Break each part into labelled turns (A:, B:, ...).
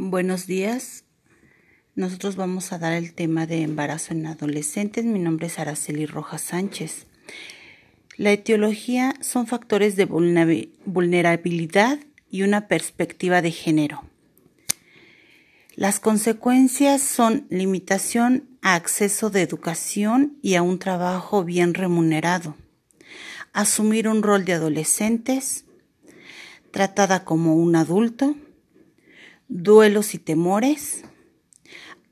A: Buenos días. Nosotros vamos a dar el tema de embarazo en adolescentes. Mi nombre es Araceli Rojas Sánchez. La etiología son factores de vulnerabilidad y una perspectiva de género. Las consecuencias son limitación a acceso de educación y a un trabajo bien remunerado, asumir un rol de adolescentes, tratada como un adulto, duelos y temores,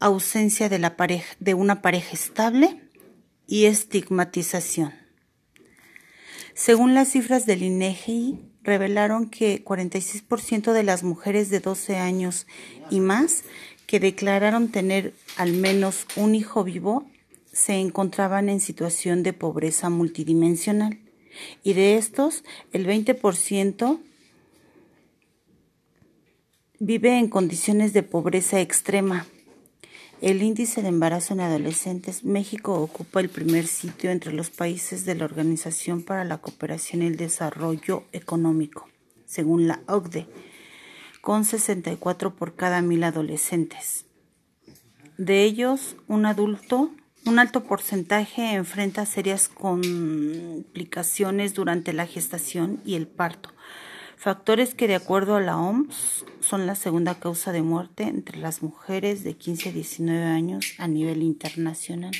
A: ausencia de, una pareja estable y estigmatización. Según las cifras del INEGI, revelaron que 46% de las mujeres de 12 años y más que declararon tener al menos un hijo vivo se encontraban en situación de pobreza multidimensional y de estos el 20% vive en condiciones de pobreza extrema. El índice de embarazo en adolescentes, México ocupa el primer sitio entre los países de la Organización para la Cooperación y el Desarrollo Económico, según la OCDE, con 64 por cada mil adolescentes. De ellos, un adulto, un alto porcentaje enfrenta serias complicaciones durante la gestación y el parto, Factores que de acuerdo a la OMS son la segunda causa de muerte entre las mujeres de 15 a 19 años a nivel internacional.